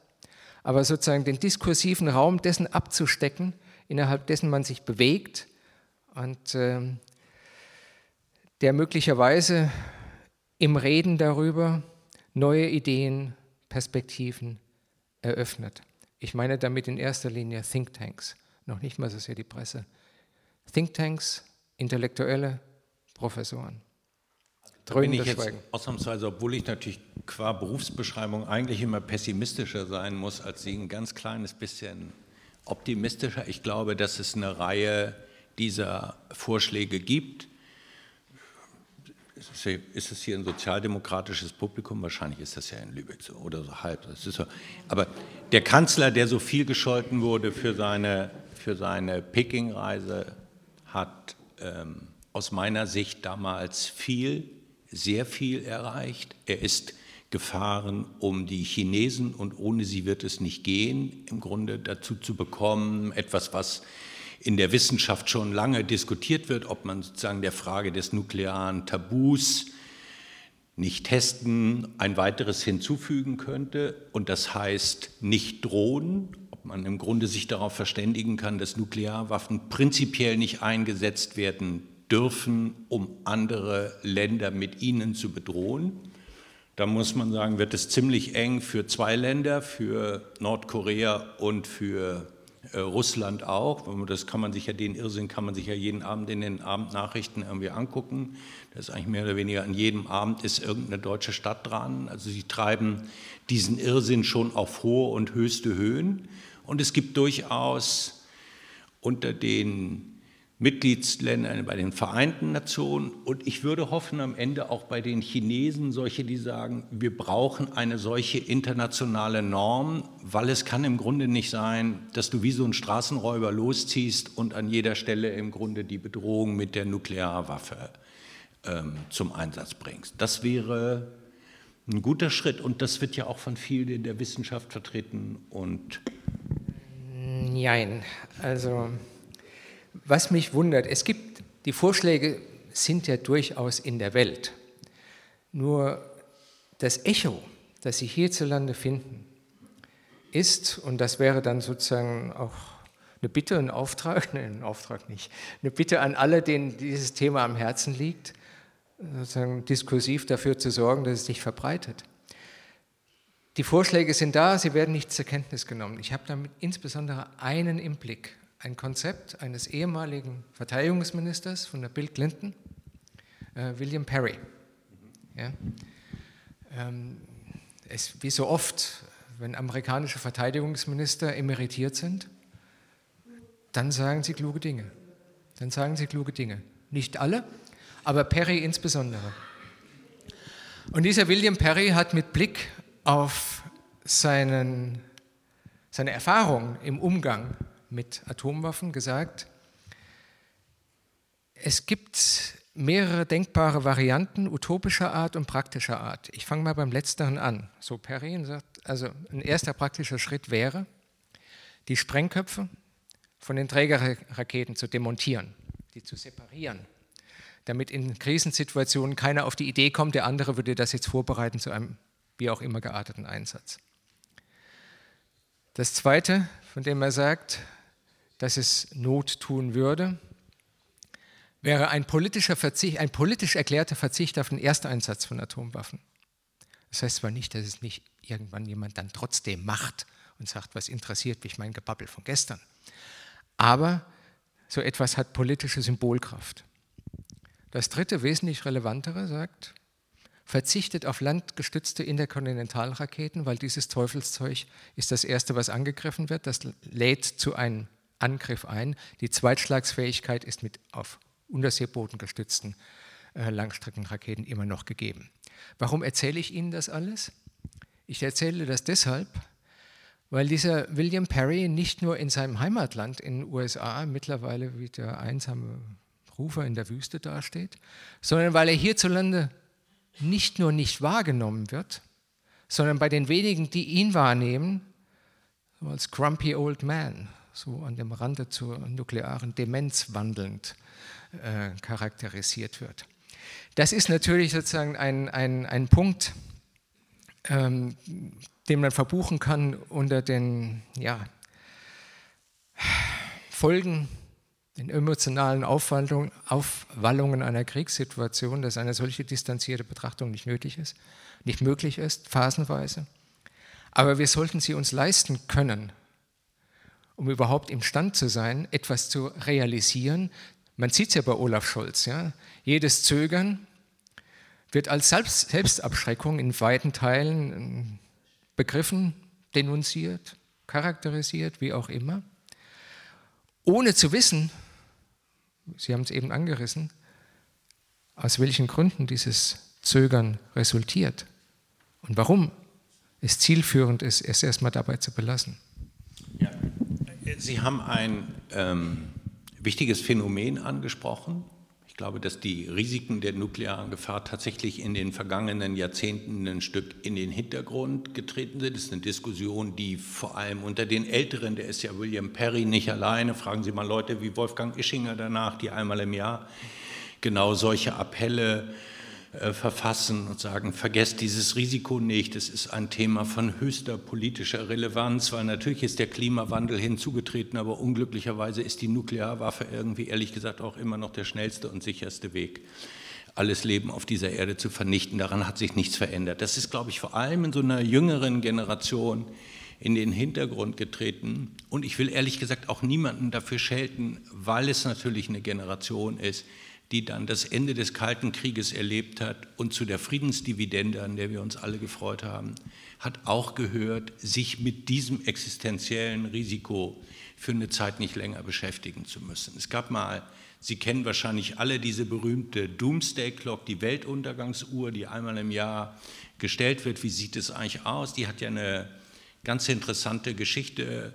Aber sozusagen den diskursiven Raum dessen abzustecken, innerhalb dessen man sich bewegt und äh, der möglicherweise im Reden darüber neue Ideen, Perspektiven eröffnet. Ich meine damit in erster Linie Thinktanks, noch nicht mal so sehr die Presse. Thinktanks, Intellektuelle, Professoren. Da bin ich jetzt Schweigen. ausnahmsweise, obwohl ich natürlich qua Berufsbeschreibung eigentlich immer pessimistischer sein muss, als Sie ein ganz kleines bisschen optimistischer. Ich glaube, dass es eine Reihe dieser Vorschläge gibt. Ist es hier ein sozialdemokratisches Publikum? Wahrscheinlich ist das ja in Lübeck so oder so halb. So. Aber der Kanzler, der so viel gescholten wurde für seine, für seine Peking-Reise, hat ähm, aus meiner Sicht damals viel, sehr viel erreicht. Er ist gefahren, um die Chinesen und ohne sie wird es nicht gehen, im Grunde dazu zu bekommen, etwas, was in der Wissenschaft schon lange diskutiert wird, ob man sozusagen der Frage des nuklearen Tabus nicht testen, ein weiteres hinzufügen könnte. Und das heißt nicht drohen, ob man im Grunde sich darauf verständigen kann, dass Nuklearwaffen prinzipiell nicht eingesetzt werden dürfen, um andere Länder mit ihnen zu bedrohen. Da muss man sagen, wird es ziemlich eng für zwei Länder, für Nordkorea und für Russland auch. Das kann man sich ja, den Irrsinn kann man sich ja jeden Abend in den Abendnachrichten irgendwie angucken. Das ist eigentlich mehr oder weniger an jedem Abend ist irgendeine deutsche Stadt dran. Also sie treiben diesen Irrsinn schon auf hohe und höchste Höhen. Und es gibt durchaus unter den Mitgliedsländern, bei den Vereinten Nationen und ich würde hoffen am Ende auch bei den Chinesen, solche, die sagen, wir brauchen eine solche internationale Norm, weil es kann im Grunde nicht sein, dass du wie so ein Straßenräuber losziehst und an jeder Stelle im Grunde die Bedrohung mit der Nuklearwaffe ähm, zum Einsatz bringst. Das wäre ein guter Schritt und das wird ja auch von vielen in der Wissenschaft vertreten und Nein, also was mich wundert, es gibt, die Vorschläge sind ja durchaus in der Welt. Nur das Echo, das Sie hierzulande finden, ist, und das wäre dann sozusagen auch eine Bitte, ein Auftrag, [LAUGHS] nein, ein Auftrag nicht, eine Bitte an alle, denen dieses Thema am Herzen liegt, sozusagen diskursiv dafür zu sorgen, dass es sich verbreitet. Die Vorschläge sind da, sie werden nicht zur Kenntnis genommen. Ich habe damit insbesondere einen im Blick, ein Konzept eines ehemaligen Verteidigungsministers von der Bill Clinton, äh, William Perry. Ja. Ähm, es, wie so oft, wenn amerikanische Verteidigungsminister emeritiert sind, dann sagen sie kluge Dinge. Dann sagen sie kluge Dinge. Nicht alle, aber Perry insbesondere. Und dieser William Perry hat mit Blick auf seinen, seine Erfahrung im Umgang mit Atomwaffen gesagt, es gibt mehrere denkbare Varianten utopischer Art und praktischer Art. Ich fange mal beim letzteren an. So Perrin sagt, also ein erster praktischer Schritt wäre, die Sprengköpfe von den Trägerraketen zu demontieren, die zu separieren, damit in Krisensituationen keiner auf die Idee kommt, der andere würde das jetzt vorbereiten zu einem wie auch immer gearteten Einsatz. Das Zweite, von dem er sagt, dass es Not tun würde, wäre ein, politischer Verzicht, ein politisch erklärter Verzicht auf den Ersteinsatz von Atomwaffen. Das heißt zwar nicht, dass es nicht irgendwann jemand dann trotzdem macht und sagt, was interessiert mich mein Gebabbel von gestern. Aber so etwas hat politische Symbolkraft. Das dritte, wesentlich relevantere, sagt, verzichtet auf landgestützte Interkontinentalraketen, weil dieses Teufelszeug ist das Erste, was angegriffen wird. Das lädt zu einem Angriff ein. Die Zweitschlagsfähigkeit ist mit auf Unterseeboden gestützten äh, Langstreckenraketen immer noch gegeben. Warum erzähle ich Ihnen das alles? Ich erzähle das deshalb, weil dieser William Perry nicht nur in seinem Heimatland in den USA mittlerweile wie der einsame Rufer in der Wüste dasteht, sondern weil er hierzulande nicht nur nicht wahrgenommen wird, sondern bei den wenigen, die ihn wahrnehmen, als grumpy old man, so an dem Rande zur nuklearen Demenz wandelnd äh, charakterisiert wird. Das ist natürlich sozusagen ein, ein, ein Punkt, ähm, den man verbuchen kann unter den ja, Folgen, den emotionalen Aufwallungen, Aufwallungen einer Kriegssituation, dass eine solche distanzierte Betrachtung nicht nötig ist, nicht möglich ist, phasenweise. Aber wir sollten sie uns leisten können, um überhaupt imstand zu sein, etwas zu realisieren. Man sieht es ja bei Olaf Scholz. Ja? Jedes Zögern wird als Selbstabschreckung in weiten Teilen ähm, begriffen, denunziert, charakterisiert, wie auch immer, ohne zu wissen, Sie haben es eben angerissen, aus welchen Gründen dieses Zögern resultiert und warum es zielführend ist, es erstmal dabei zu belassen. Ja. Sie haben ein ähm, wichtiges Phänomen angesprochen, ich glaube, dass die Risiken der nuklearen Gefahr tatsächlich in den vergangenen Jahrzehnten ein Stück in den Hintergrund getreten sind. Das ist eine Diskussion, die vor allem unter den Älteren, der ist ja William Perry nicht alleine, fragen Sie mal Leute wie Wolfgang Ischinger danach, die einmal im Jahr genau solche Appelle äh, verfassen und sagen, vergesst dieses Risiko nicht, es ist ein Thema von höchster politischer Relevanz, weil natürlich ist der Klimawandel hinzugetreten, aber unglücklicherweise ist die Nuklearwaffe irgendwie ehrlich gesagt auch immer noch der schnellste und sicherste Weg alles Leben auf dieser Erde zu vernichten. Daran hat sich nichts verändert. Das ist, glaube ich, vor allem in so einer jüngeren Generation in den Hintergrund getreten. Und ich will ehrlich gesagt auch niemanden dafür schelten, weil es natürlich eine Generation ist, die dann das Ende des Kalten Krieges erlebt hat und zu der Friedensdividende, an der wir uns alle gefreut haben, hat auch gehört, sich mit diesem existenziellen Risiko für eine Zeit nicht länger beschäftigen zu müssen. Es gab mal, Sie kennen wahrscheinlich alle diese berühmte Doomsday Clock, die Weltuntergangsuhr, die einmal im Jahr gestellt wird. Wie sieht es eigentlich aus? Die hat ja eine ganz interessante Geschichte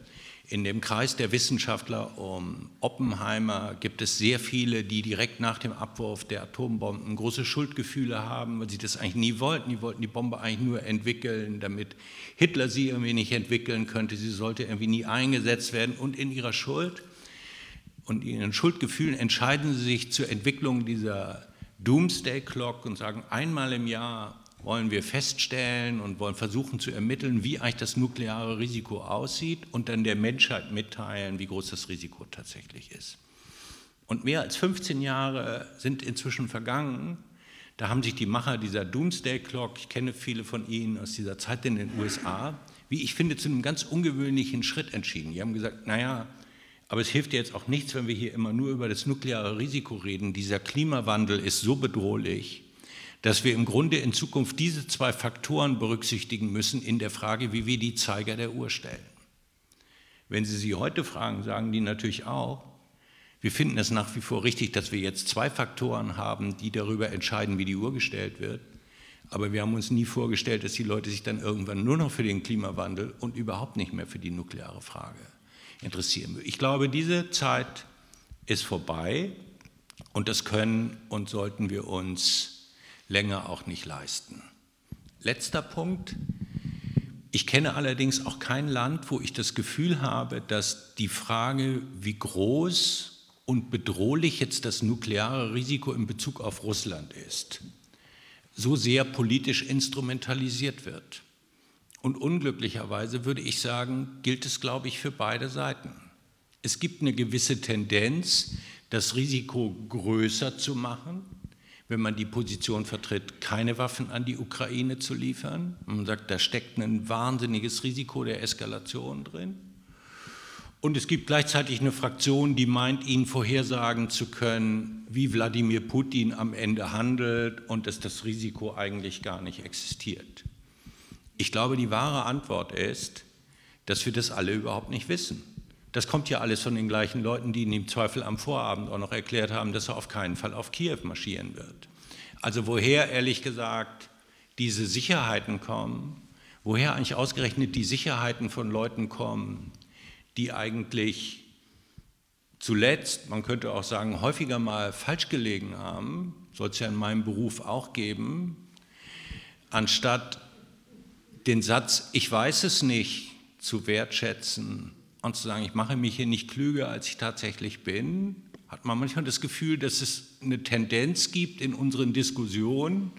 in dem Kreis der Wissenschaftler um Oppenheimer gibt es sehr viele, die direkt nach dem Abwurf der Atombomben große Schuldgefühle haben, weil sie das eigentlich nie wollten. Die wollten die Bombe eigentlich nur entwickeln, damit Hitler sie irgendwie nicht entwickeln könnte. Sie sollte irgendwie nie eingesetzt werden. Und in ihrer Schuld und ihren Schuldgefühlen entscheiden sie sich zur Entwicklung dieser Doomsday Clock und sagen, einmal im Jahr wollen wir feststellen und wollen versuchen zu ermitteln, wie eigentlich das nukleare Risiko aussieht und dann der Menschheit mitteilen, wie groß das Risiko tatsächlich ist. Und mehr als 15 Jahre sind inzwischen vergangen. Da haben sich die Macher dieser Doomsday Clock, ich kenne viele von Ihnen aus dieser Zeit in den USA, wie ich finde, zu einem ganz ungewöhnlichen Schritt entschieden. Die haben gesagt, naja, aber es hilft jetzt auch nichts, wenn wir hier immer nur über das nukleare Risiko reden. Dieser Klimawandel ist so bedrohlich, dass wir im Grunde in Zukunft diese zwei Faktoren berücksichtigen müssen in der Frage, wie wir die Zeiger der Uhr stellen. Wenn Sie sie heute fragen, sagen die natürlich auch, wir finden es nach wie vor richtig, dass wir jetzt zwei Faktoren haben, die darüber entscheiden, wie die Uhr gestellt wird. Aber wir haben uns nie vorgestellt, dass die Leute sich dann irgendwann nur noch für den Klimawandel und überhaupt nicht mehr für die nukleare Frage interessieren. Ich glaube, diese Zeit ist vorbei und das können und sollten wir uns länger auch nicht leisten. Letzter Punkt. Ich kenne allerdings auch kein Land, wo ich das Gefühl habe, dass die Frage, wie groß und bedrohlich jetzt das nukleare Risiko in Bezug auf Russland ist, so sehr politisch instrumentalisiert wird. Und unglücklicherweise würde ich sagen, gilt es, glaube ich, für beide Seiten. Es gibt eine gewisse Tendenz, das Risiko größer zu machen, wenn man die Position vertritt, keine Waffen an die Ukraine zu liefern. Man sagt, da steckt ein wahnsinniges Risiko der Eskalation drin. Und es gibt gleichzeitig eine Fraktion, die meint, ihnen vorhersagen zu können, wie Wladimir Putin am Ende handelt und dass das Risiko eigentlich gar nicht existiert. Ich glaube, die wahre Antwort ist, dass wir das alle überhaupt nicht wissen. Das kommt ja alles von den gleichen Leuten, die ihnen im Zweifel am Vorabend auch noch erklärt haben, dass er auf keinen Fall auf Kiew marschieren wird. Also woher ehrlich gesagt diese Sicherheiten kommen, woher eigentlich ausgerechnet die Sicherheiten von Leuten kommen, die eigentlich zuletzt, man könnte auch sagen, häufiger mal falsch gelegen haben, soll es ja in meinem Beruf auch geben, anstatt den Satz, ich weiß es nicht, zu wertschätzen und zu sagen, ich mache mich hier nicht klüger, als ich tatsächlich bin, hat man manchmal das Gefühl, dass es eine Tendenz gibt in unseren Diskussionen,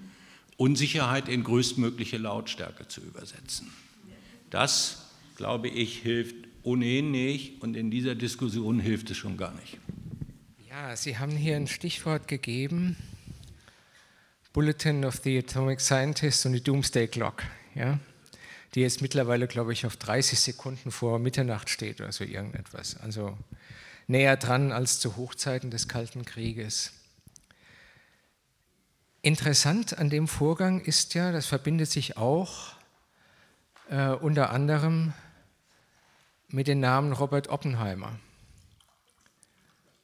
Unsicherheit in größtmögliche Lautstärke zu übersetzen. Das, glaube ich, hilft ohnehin nicht und in dieser Diskussion hilft es schon gar nicht. Ja, Sie haben hier ein Stichwort gegeben, Bulletin of the Atomic Scientists und die Doomsday Clock. Ja? Die jetzt mittlerweile, glaube ich, auf 30 Sekunden vor Mitternacht steht oder so irgendetwas. Also näher dran als zu Hochzeiten des Kalten Krieges. Interessant an dem Vorgang ist ja, das verbindet sich auch äh, unter anderem mit dem Namen Robert Oppenheimer.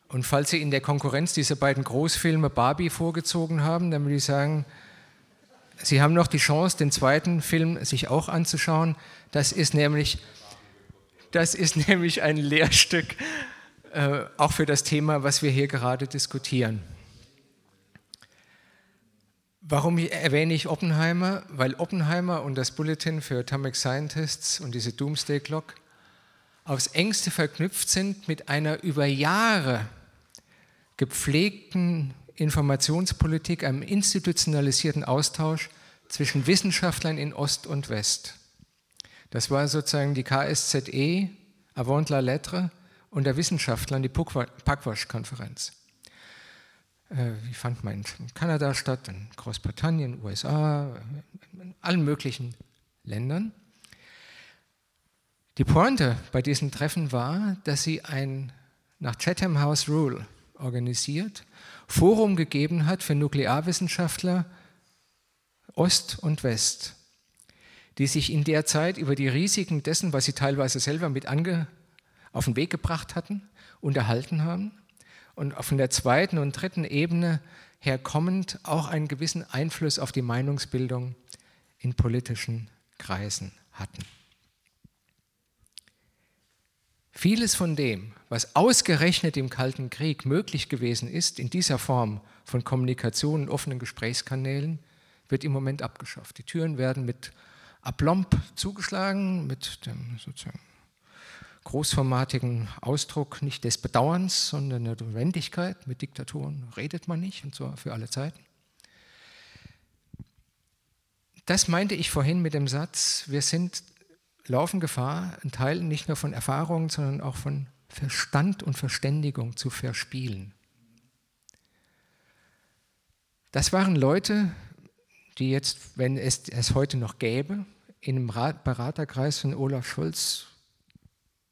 Und falls Sie in der Konkurrenz diese beiden Großfilme Barbie vorgezogen haben, dann würde ich sagen, Sie haben noch die Chance, den zweiten Film sich auch anzuschauen. Das ist nämlich, das ist [LAUGHS] nämlich ein Lehrstück, äh, auch für das Thema, was wir hier gerade diskutieren. Warum erwähne ich Oppenheimer? Weil Oppenheimer und das Bulletin für Atomic Scientists und diese Doomsday Clock aufs engste verknüpft sind mit einer über Jahre gepflegten Informationspolitik, einem institutionalisierten Austausch zwischen Wissenschaftlern in Ost und West. Das war sozusagen die KSZE, Avant la Lettre, und der Wissenschaftlern die Pugwash-Konferenz. Äh, die fand man in Kanada statt, in Großbritannien, USA, in allen möglichen Ländern. Die Pointe bei diesen Treffen war, dass sie ein nach Chatham House Rule organisiert Forum gegeben hat für Nuklearwissenschaftler Ost und West, die sich in der Zeit über die Risiken dessen, was sie teilweise selber mit ange, auf den Weg gebracht hatten, unterhalten haben und von der zweiten und dritten Ebene herkommend auch einen gewissen Einfluss auf die Meinungsbildung in politischen Kreisen hatten. Vieles von dem, was ausgerechnet im Kalten Krieg möglich gewesen ist, in dieser Form von Kommunikation und offenen Gesprächskanälen, wird im Moment abgeschafft. Die Türen werden mit Aplomb zugeschlagen, mit dem sozusagen großformatigen Ausdruck nicht des Bedauerns, sondern der Notwendigkeit. Mit Diktaturen redet man nicht und zwar für alle Zeiten. Das meinte ich vorhin mit dem Satz, wir sind laufen Gefahr, einen Teil nicht nur von Erfahrungen, sondern auch von Verstand und Verständigung zu verspielen. Das waren Leute, die jetzt, wenn es es heute noch gäbe, in einem Beraterkreis von Olaf Scholz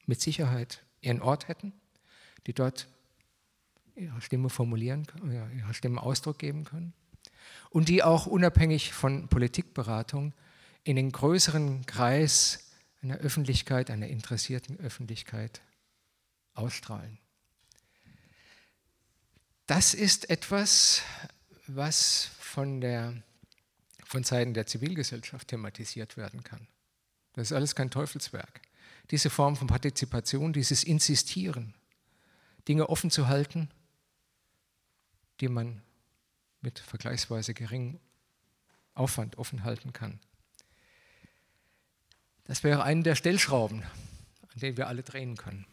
mit Sicherheit ihren Ort hätten, die dort ihre Stimme formulieren, ihre Stimme Ausdruck geben können und die auch unabhängig von Politikberatung in den größeren Kreis einer Öffentlichkeit, einer interessierten Öffentlichkeit ausstrahlen. Das ist etwas, was von, der, von Seiten der Zivilgesellschaft thematisiert werden kann. Das ist alles kein Teufelswerk. Diese Form von Partizipation, dieses Insistieren, Dinge offen zu halten, die man mit vergleichsweise geringem Aufwand offen halten kann. Das wäre eine der Stellschrauben, an denen wir alle drehen können.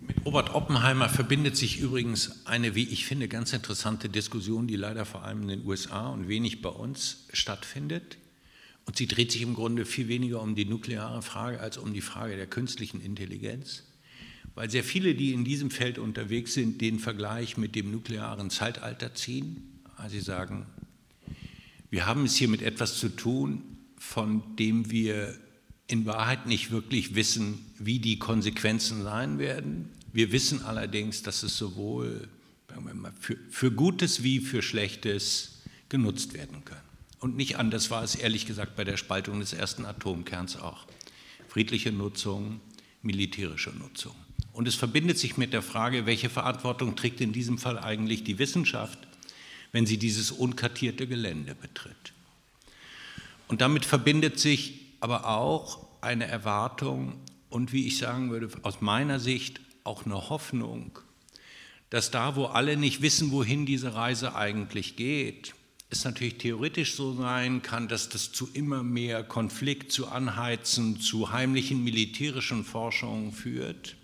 Mit Robert Oppenheimer verbindet sich übrigens eine, wie ich finde, ganz interessante Diskussion, die leider vor allem in den USA und wenig bei uns stattfindet. Und sie dreht sich im Grunde viel weniger um die nukleare Frage als um die Frage der künstlichen Intelligenz, weil sehr viele, die in diesem Feld unterwegs sind, den Vergleich mit dem nuklearen Zeitalter ziehen. Also sie sagen, wir haben es hier mit etwas zu tun, von dem wir in Wahrheit nicht wirklich wissen, wie die Konsequenzen sein werden. Wir wissen allerdings, dass es sowohl für, für Gutes wie für Schlechtes genutzt werden kann. Und nicht anders war es ehrlich gesagt bei der Spaltung des ersten Atomkerns auch. Friedliche Nutzung, militärische Nutzung. Und es verbindet sich mit der Frage, welche Verantwortung trägt in diesem Fall eigentlich die Wissenschaft, wenn sie dieses unkartierte Gelände betritt. Und damit verbindet sich aber auch eine Erwartung und, wie ich sagen würde, aus meiner Sicht auch eine Hoffnung, dass da, wo alle nicht wissen, wohin diese Reise eigentlich geht, es natürlich theoretisch so sein kann, dass das zu immer mehr Konflikt, zu Anheizen, zu heimlichen militärischen Forschungen führt.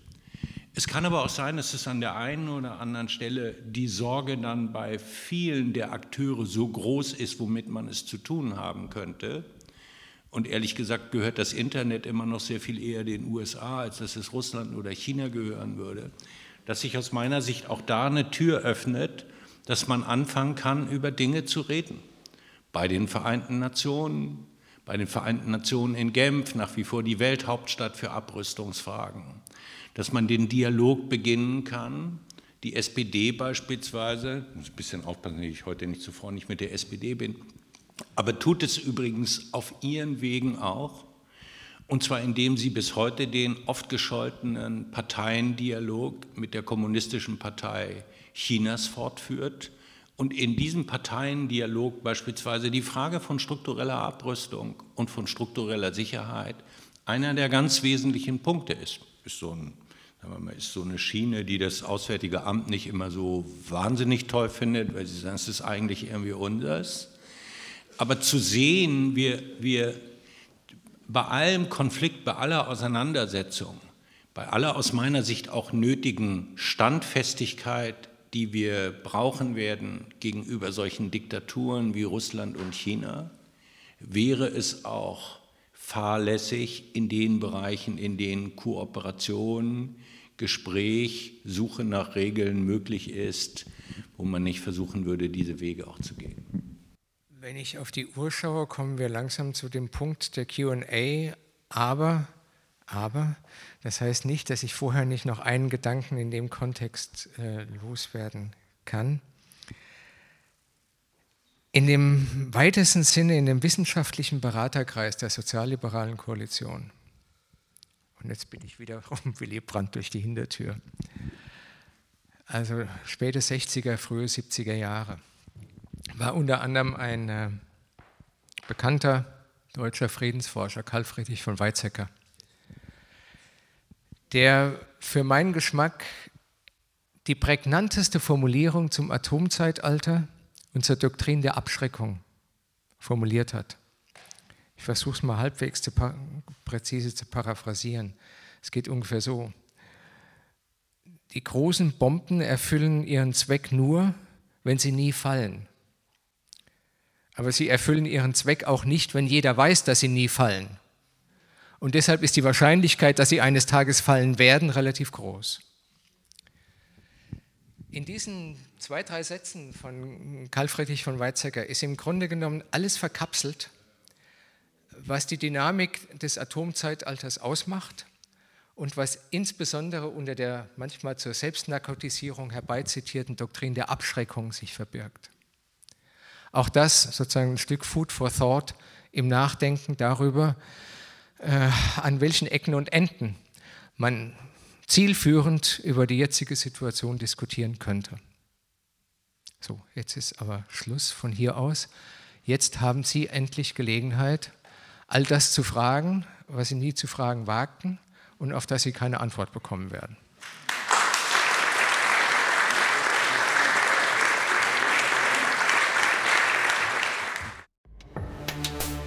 Es kann aber auch sein, dass es an der einen oder anderen Stelle die Sorge dann bei vielen der Akteure so groß ist, womit man es zu tun haben könnte. Und ehrlich gesagt gehört das Internet immer noch sehr viel eher den USA, als dass es Russland oder China gehören würde. Dass sich aus meiner Sicht auch da eine Tür öffnet, dass man anfangen kann, über Dinge zu reden. Bei den Vereinten Nationen, bei den Vereinten Nationen in Genf, nach wie vor die Welthauptstadt für Abrüstungsfragen. Dass man den Dialog beginnen kann. Die SPD beispielsweise, ich muss ein bisschen aufpassen, dass ich heute nicht zuvor nicht mit der SPD bin, aber tut es übrigens auf ihren Wegen auch. Und zwar indem sie bis heute den oft gescholtenen Parteiendialog mit der Kommunistischen Partei Chinas fortführt und in diesem Parteiendialog beispielsweise die Frage von struktureller Abrüstung und von struktureller Sicherheit einer der ganz wesentlichen Punkte ist. Ist so, ein, ist so eine Schiene, die das Auswärtige Amt nicht immer so wahnsinnig toll findet, weil sie sagen, es ist eigentlich irgendwie unseres. Aber zu sehen, wir, wir bei allem Konflikt, bei aller Auseinandersetzung, bei aller aus meiner Sicht auch nötigen Standfestigkeit die wir brauchen werden gegenüber solchen Diktaturen wie Russland und China, wäre es auch fahrlässig in den Bereichen, in denen Kooperation, Gespräch, Suche nach Regeln möglich ist, wo man nicht versuchen würde, diese Wege auch zu gehen. Wenn ich auf die Uhr schaue, kommen wir langsam zu dem Punkt der QA, aber aber das heißt nicht, dass ich vorher nicht noch einen Gedanken in dem Kontext äh, loswerden kann. In dem weitesten Sinne, in dem wissenschaftlichen Beraterkreis der sozialliberalen Koalition, und jetzt bin ich wieder um [LAUGHS] Willy Brandt durch die Hintertür, also späte 60er, frühe 70er Jahre, war unter anderem ein äh, bekannter deutscher Friedensforscher, Karl Friedrich von Weizsäcker, der für meinen Geschmack die prägnanteste Formulierung zum Atomzeitalter und zur Doktrin der Abschreckung formuliert hat. Ich versuche es mal halbwegs zu präzise zu paraphrasieren. Es geht ungefähr so. Die großen Bomben erfüllen ihren Zweck nur, wenn sie nie fallen. Aber sie erfüllen ihren Zweck auch nicht, wenn jeder weiß, dass sie nie fallen. Und deshalb ist die Wahrscheinlichkeit, dass sie eines Tages fallen werden, relativ groß. In diesen zwei, drei Sätzen von Karl Friedrich von Weizsäcker ist im Grunde genommen alles verkapselt, was die Dynamik des Atomzeitalters ausmacht und was insbesondere unter der manchmal zur Selbstnarkotisierung herbeizitierten Doktrin der Abschreckung sich verbirgt. Auch das sozusagen ein Stück Food for Thought im Nachdenken darüber, äh, an welchen Ecken und Enden man zielführend über die jetzige Situation diskutieren könnte. So, jetzt ist aber Schluss von hier aus. Jetzt haben Sie endlich Gelegenheit, all das zu fragen, was Sie nie zu fragen wagten und auf das Sie keine Antwort bekommen werden.